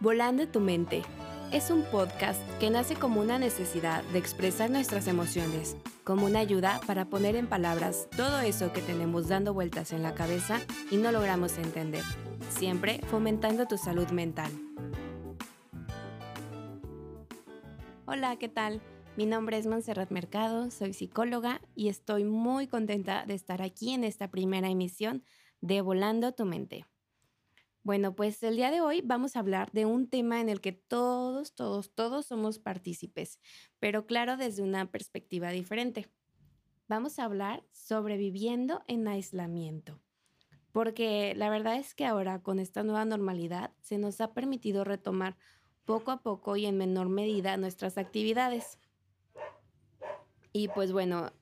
Volando tu mente es un podcast que nace como una necesidad de expresar nuestras emociones, como una ayuda para poner en palabras todo eso que tenemos dando vueltas en la cabeza y no logramos entender, siempre fomentando tu salud mental. Hola, ¿qué tal? Mi nombre es Montserrat Mercado, soy psicóloga y estoy muy contenta de estar aquí en esta primera emisión de Volando tu mente. Bueno, pues el día de hoy vamos a hablar de un tema en el que todos, todos, todos somos partícipes, pero claro, desde una perspectiva diferente. Vamos a hablar sobre viviendo en aislamiento, porque la verdad es que ahora con esta nueva normalidad se nos ha permitido retomar poco a poco y en menor medida nuestras actividades. Y pues bueno,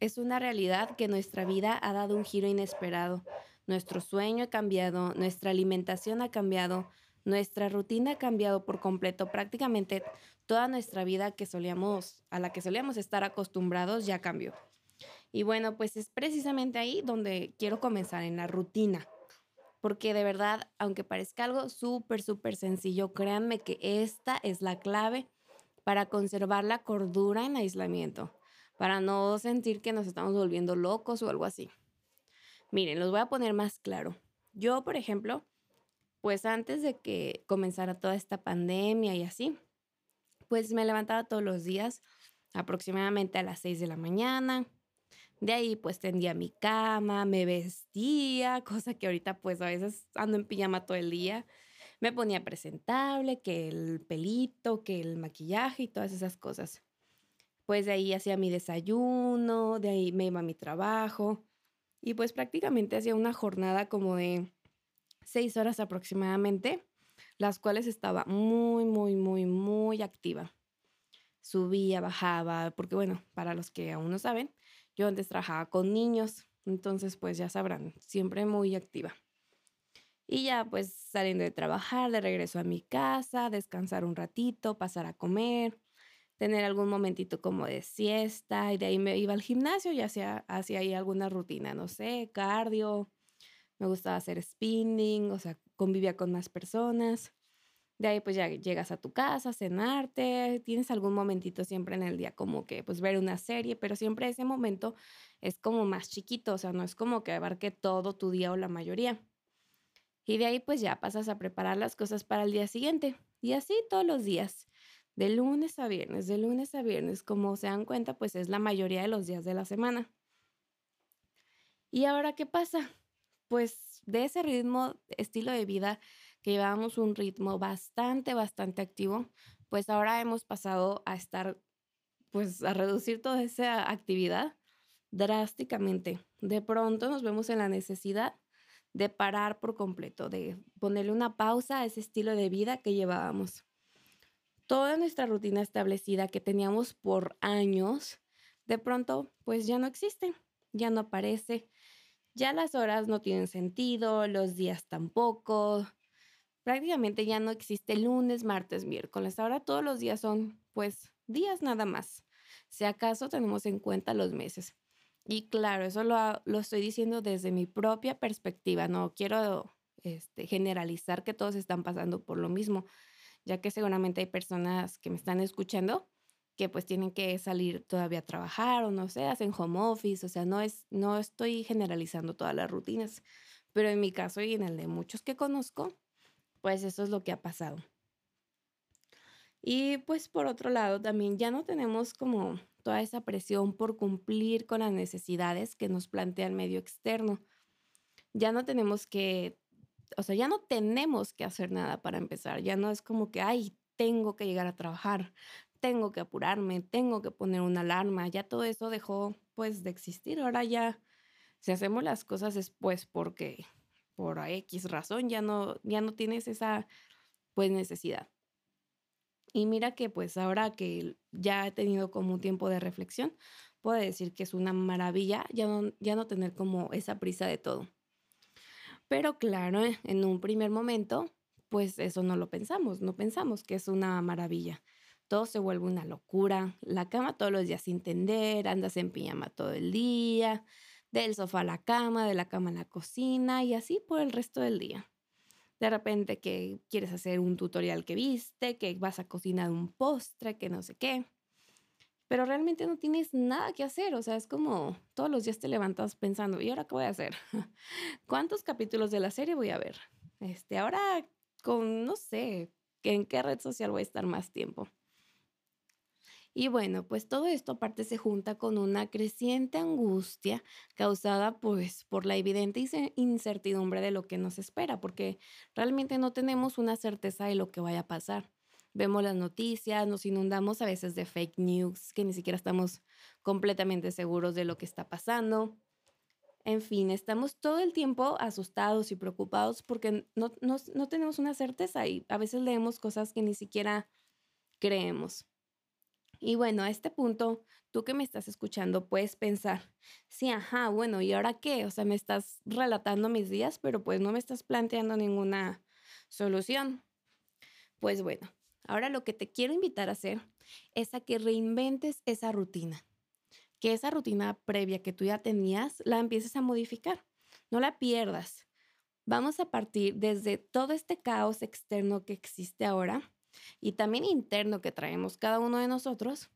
es una realidad que nuestra vida ha dado un giro inesperado nuestro sueño ha cambiado, nuestra alimentación ha cambiado, nuestra rutina ha cambiado por completo. Prácticamente toda nuestra vida que solíamos, a la que solíamos estar acostumbrados ya cambió. Y bueno, pues es precisamente ahí donde quiero comenzar, en la rutina. Porque de verdad, aunque parezca algo súper, súper sencillo, créanme que esta es la clave para conservar la cordura en aislamiento, para no sentir que nos estamos volviendo locos o algo así. Miren, los voy a poner más claro. Yo, por ejemplo, pues antes de que comenzara toda esta pandemia y así, pues me levantaba todos los días aproximadamente a las 6 de la mañana. De ahí pues tendía mi cama, me vestía, cosa que ahorita pues a veces ando en pijama todo el día. Me ponía presentable, que el pelito, que el maquillaje y todas esas cosas. Pues de ahí hacía mi desayuno, de ahí me iba a mi trabajo. Y pues prácticamente hacía una jornada como de seis horas aproximadamente, las cuales estaba muy, muy, muy, muy activa. Subía, bajaba, porque bueno, para los que aún no saben, yo antes trabajaba con niños, entonces pues ya sabrán, siempre muy activa. Y ya pues saliendo de trabajar, de regreso a mi casa, descansar un ratito, pasar a comer, tener algún momentito como de siesta y de ahí me iba al gimnasio y hacía, hacía ahí alguna rutina, no sé, cardio, me gustaba hacer spinning, o sea, convivía con más personas. De ahí pues ya llegas a tu casa, cenarte, tienes algún momentito siempre en el día como que pues ver una serie, pero siempre ese momento es como más chiquito, o sea, no es como que abarque todo tu día o la mayoría. Y de ahí pues ya pasas a preparar las cosas para el día siguiente. Y así todos los días de lunes a viernes, de lunes a viernes, como se dan cuenta, pues es la mayoría de los días de la semana. ¿Y ahora qué pasa? Pues de ese ritmo, estilo de vida, que llevábamos un ritmo bastante, bastante activo, pues ahora hemos pasado a estar, pues a reducir toda esa actividad drásticamente. De pronto nos vemos en la necesidad de parar por completo, de ponerle una pausa a ese estilo de vida que llevábamos toda nuestra rutina establecida que teníamos por años, de pronto pues ya no existe, ya no aparece, ya las horas no tienen sentido, los días tampoco, prácticamente ya no existe lunes, martes, miércoles, ahora todos los días son pues días nada más, si acaso tenemos en cuenta los meses. Y claro, eso lo, lo estoy diciendo desde mi propia perspectiva, no quiero este, generalizar que todos están pasando por lo mismo ya que seguramente hay personas que me están escuchando que pues tienen que salir todavía a trabajar o no sé, hacen home office, o sea, no es no estoy generalizando todas las rutinas, pero en mi caso y en el de muchos que conozco, pues eso es lo que ha pasado. Y pues por otro lado, también ya no tenemos como toda esa presión por cumplir con las necesidades que nos plantea el medio externo. Ya no tenemos que o sea, ya no tenemos que hacer nada para empezar, ya no es como que, ay, tengo que llegar a trabajar, tengo que apurarme, tengo que poner una alarma, ya todo eso dejó pues de existir, ahora ya, si hacemos las cosas después porque por X razón ya no, ya no tienes esa pues necesidad. Y mira que pues ahora que ya he tenido como un tiempo de reflexión, puedo decir que es una maravilla ya no, ya no tener como esa prisa de todo. Pero claro, en un primer momento, pues eso no lo pensamos, no pensamos que es una maravilla. Todo se vuelve una locura, la cama todos los días sin tender, andas en pijama todo el día, del sofá a la cama, de la cama a la cocina y así por el resto del día. de repente que quieres hacer un tutorial que viste, que vas a cocinar un postre, que no sé qué. Pero realmente no tienes nada que hacer, o sea, es como todos los días te levantas pensando, ¿y ahora qué voy a hacer? ¿Cuántos capítulos de la serie voy a ver? Este, ahora con, no sé, en qué red social voy a estar más tiempo. Y bueno, pues todo esto aparte se junta con una creciente angustia causada pues por la evidente incertidumbre de lo que nos espera, porque realmente no tenemos una certeza de lo que vaya a pasar. Vemos las noticias, nos inundamos a veces de fake news, que ni siquiera estamos completamente seguros de lo que está pasando. En fin, estamos todo el tiempo asustados y preocupados porque no, no tenemos una certeza y a veces leemos cosas que ni siquiera creemos. Y bueno, a este punto, tú que me estás escuchando puedes pensar, sí, ajá, bueno, ¿y ahora qué? O sea, me estás relatando mis días, pero pues no me estás planteando ninguna solución. Pues bueno, ahora lo que te quiero invitar a hacer es a que reinventes esa rutina, que esa rutina previa que tú ya tenías la empieces a modificar, no la pierdas. Vamos a partir desde todo este caos externo que existe ahora y también interno que traemos cada uno de nosotros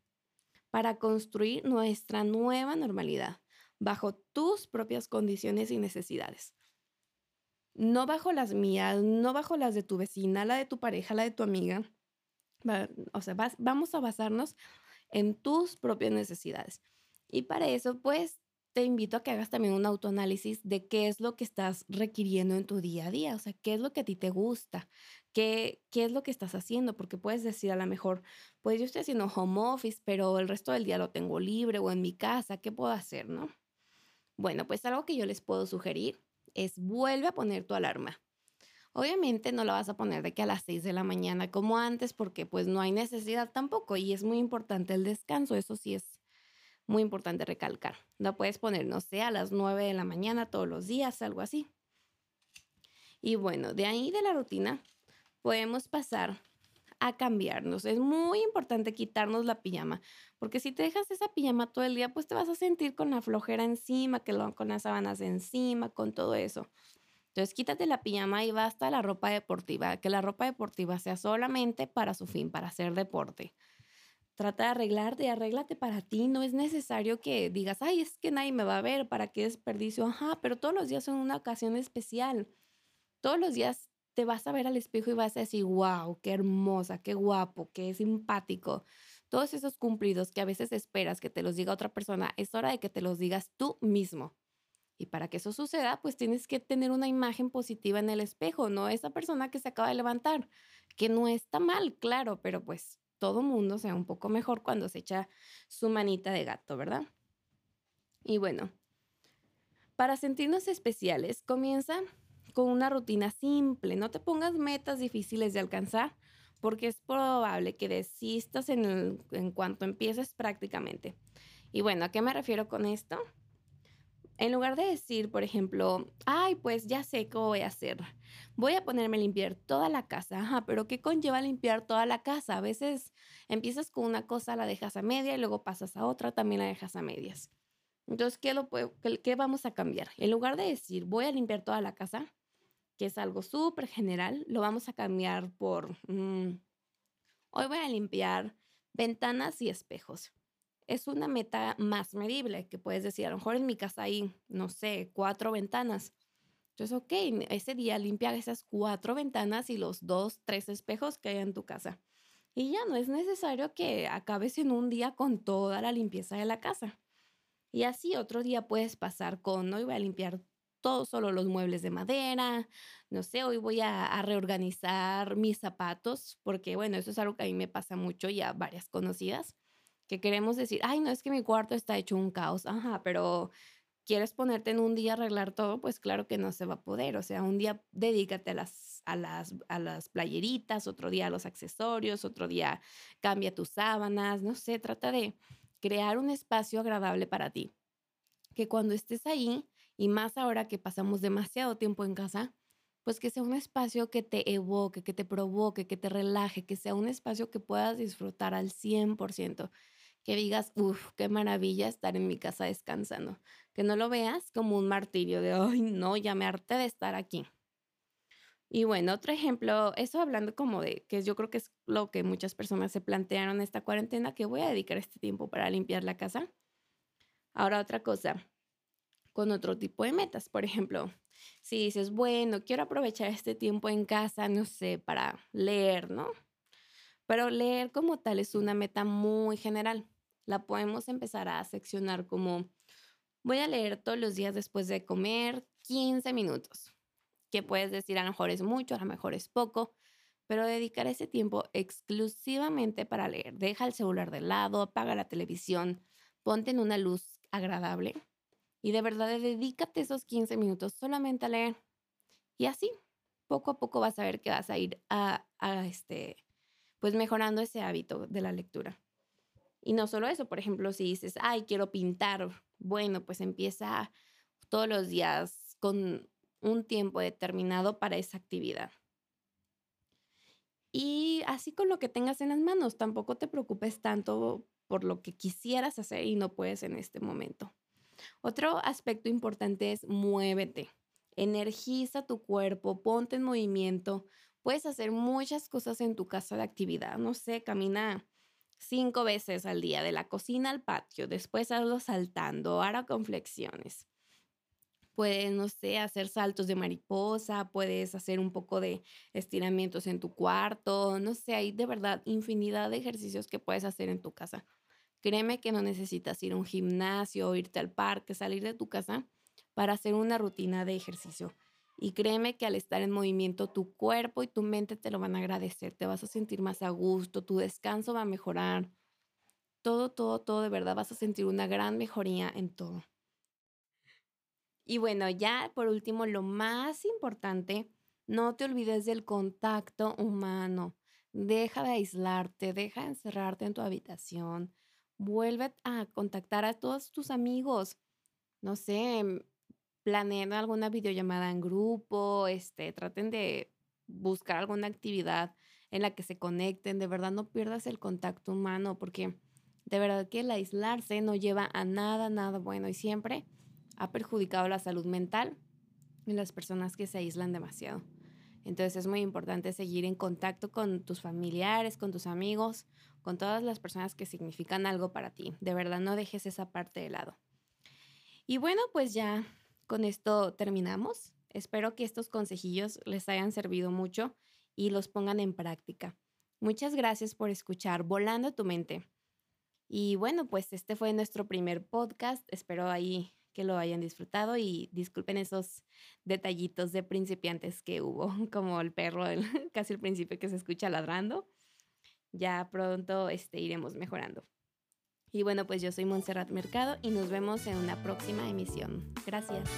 para construir nuestra nueva normalidad bajo tus propias condiciones y necesidades. No bajo las mías, no bajo las de tu vecina, la de tu pareja, la de tu amiga. O sea, vamos a basarnos en tus propias necesidades. Y para eso, pues, te invito a que hagas también un autoanálisis de qué es lo que estás requiriendo en tu día a día, o sea, qué es lo que a ti te gusta, qué, qué es lo que estás haciendo, porque puedes decir a lo mejor, pues yo estoy haciendo home office, pero el resto del día lo tengo libre o en mi casa, ¿qué puedo hacer, no? Bueno, pues algo que yo les puedo sugerir es vuelve a poner tu alarma. Obviamente no la vas a poner de que a las 6 de la mañana como antes, porque pues no hay necesidad tampoco y es muy importante el descanso, eso sí es muy importante recalcar. No puedes poner, no sé, a las 9 de la mañana todos los días, algo así. Y bueno, de ahí de la rutina podemos pasar a cambiarnos. Es muy importante quitarnos la pijama, porque si te dejas esa pijama todo el día, pues te vas a sentir con la flojera encima, con las sábanas encima, con todo eso. Entonces quítate la pijama y basta la ropa deportiva, que la ropa deportiva sea solamente para su fin, para hacer deporte trata de arreglarte, arréglate para ti. No es necesario que digas, ay, es que nadie me va a ver, ¿para qué desperdicio? Ajá, pero todos los días son una ocasión especial. Todos los días te vas a ver al espejo y vas a decir, wow, qué hermosa, qué guapo, qué simpático. Todos esos cumplidos que a veces esperas que te los diga otra persona, es hora de que te los digas tú mismo. Y para que eso suceda, pues tienes que tener una imagen positiva en el espejo, no esa persona que se acaba de levantar, que no está mal, claro, pero pues todo mundo sea un poco mejor cuando se echa su manita de gato, ¿verdad? Y bueno, para sentirnos especiales, comienza con una rutina simple. No te pongas metas difíciles de alcanzar porque es probable que desistas en, en cuanto empieces prácticamente. Y bueno, ¿a qué me refiero con esto? En lugar de decir, por ejemplo, ay, pues ya sé qué voy a hacer. Voy a ponerme a limpiar toda la casa. Ajá, pero ¿qué conlleva limpiar toda la casa? A veces empiezas con una cosa, la dejas a media y luego pasas a otra, también la dejas a medias. Entonces, ¿qué, lo vamos a cambiar? En lugar de decir, voy a limpiar toda la casa, que es algo súper general, lo vamos a cambiar por, mm, hoy voy a limpiar ventanas y espejos es una meta más medible, que puedes decir, a lo mejor en mi casa hay, no sé, cuatro ventanas. Entonces, ok, ese día limpia esas cuatro ventanas y los dos, tres espejos que hay en tu casa. Y ya no es necesario que acabes en un día con toda la limpieza de la casa. Y así otro día puedes pasar con, no, voy a limpiar todos solo los muebles de madera, no sé, hoy voy a, a, reorganizar mis zapatos, porque bueno, eso es algo que a mí me pasa mucho y a varias conocidas que queremos decir, ay, no es que mi cuarto está hecho un caos, ajá, pero quieres ponerte en un día a arreglar todo, pues claro que no se va a poder. O sea, un día dedícate a las, a las, a las playeritas, otro día a los accesorios, otro día cambia tus sábanas, no sé, trata de crear un espacio agradable para ti. Que cuando estés ahí, y más ahora que pasamos demasiado tiempo en casa, pues que sea un espacio que te evoque, que te provoque, que te relaje, que sea un espacio que puedas disfrutar al 100%, que digas, uff, qué maravilla estar en mi casa descansando, que no lo veas como un martirio de, ay, no, ya me harté de estar aquí. Y bueno, otro ejemplo, eso hablando como de que yo creo que es lo que muchas personas se plantearon esta cuarentena, que voy a dedicar este tiempo para limpiar la casa. Ahora otra cosa, con otro tipo de metas, por ejemplo, si dices, bueno, quiero aprovechar este tiempo en casa, no sé, para leer, ¿no? Pero leer como tal es una meta muy general. La podemos empezar a seccionar como, voy a leer todos los días después de comer 15 minutos que puedes decir a lo mejor es mucho, a lo mejor es poco, pero dedicar ese tiempo exclusivamente para leer. Deja el celular de lado, apaga la televisión, ponte en una luz agradable y de verdad dedícate esos 15 minutos solamente a leer. Y así, poco a poco vas a ver que vas a ir a, a este, pues mejorando ese hábito de la lectura. Y no solo eso, por ejemplo, si dices, ay, quiero pintar, bueno, pues empieza todos los días con un tiempo determinado para esa actividad. Y así con lo que tengas en las manos, tampoco te preocupes tanto por lo que quisieras hacer y no puedes en este momento. Otro aspecto importante es muévete, energiza tu cuerpo, ponte en movimiento. Puedes hacer muchas cosas en tu casa de actividad. No sé, camina cinco veces al día de la cocina al patio, después hazlo saltando, ahora con flexiones. Puedes, no sé, hacer saltos de mariposa, puedes hacer un poco de estiramientos en tu cuarto, no sé, hay de verdad infinidad de ejercicios que puedes hacer en tu casa. Créeme que no necesitas ir a un gimnasio, irte al parque, salir de tu casa para hacer una rutina de ejercicio. Y créeme que al estar en movimiento, tu cuerpo y tu mente te lo van a agradecer, te vas a sentir más a gusto, tu descanso va a mejorar. Todo, todo, todo de verdad vas a sentir una gran mejoría en todo. Y bueno, ya por último, lo más importante, no te olvides del contacto humano. Deja de aislarte, deja de encerrarte en tu habitación. Vuelve a contactar a todos tus amigos. No sé, planeen alguna videollamada en grupo, este, traten de buscar alguna actividad en la que se conecten. De verdad, no pierdas el contacto humano porque de verdad que el aislarse no lleva a nada, nada bueno y siempre ha perjudicado la salud mental en las personas que se aíslan demasiado. Entonces es muy importante seguir en contacto con tus familiares, con tus amigos, con todas las personas que significan algo para ti. De verdad no dejes esa parte de lado. Y bueno, pues ya con esto terminamos. Espero que estos consejillos les hayan servido mucho y los pongan en práctica. Muchas gracias por escuchar Volando tu mente. Y bueno, pues este fue nuestro primer podcast. Espero ahí que lo hayan disfrutado y disculpen esos detallitos de principiantes que hubo, como el perro casi al principio que se escucha ladrando. Ya pronto este, iremos mejorando. Y bueno, pues yo soy Montserrat Mercado y nos vemos en una próxima emisión. Gracias.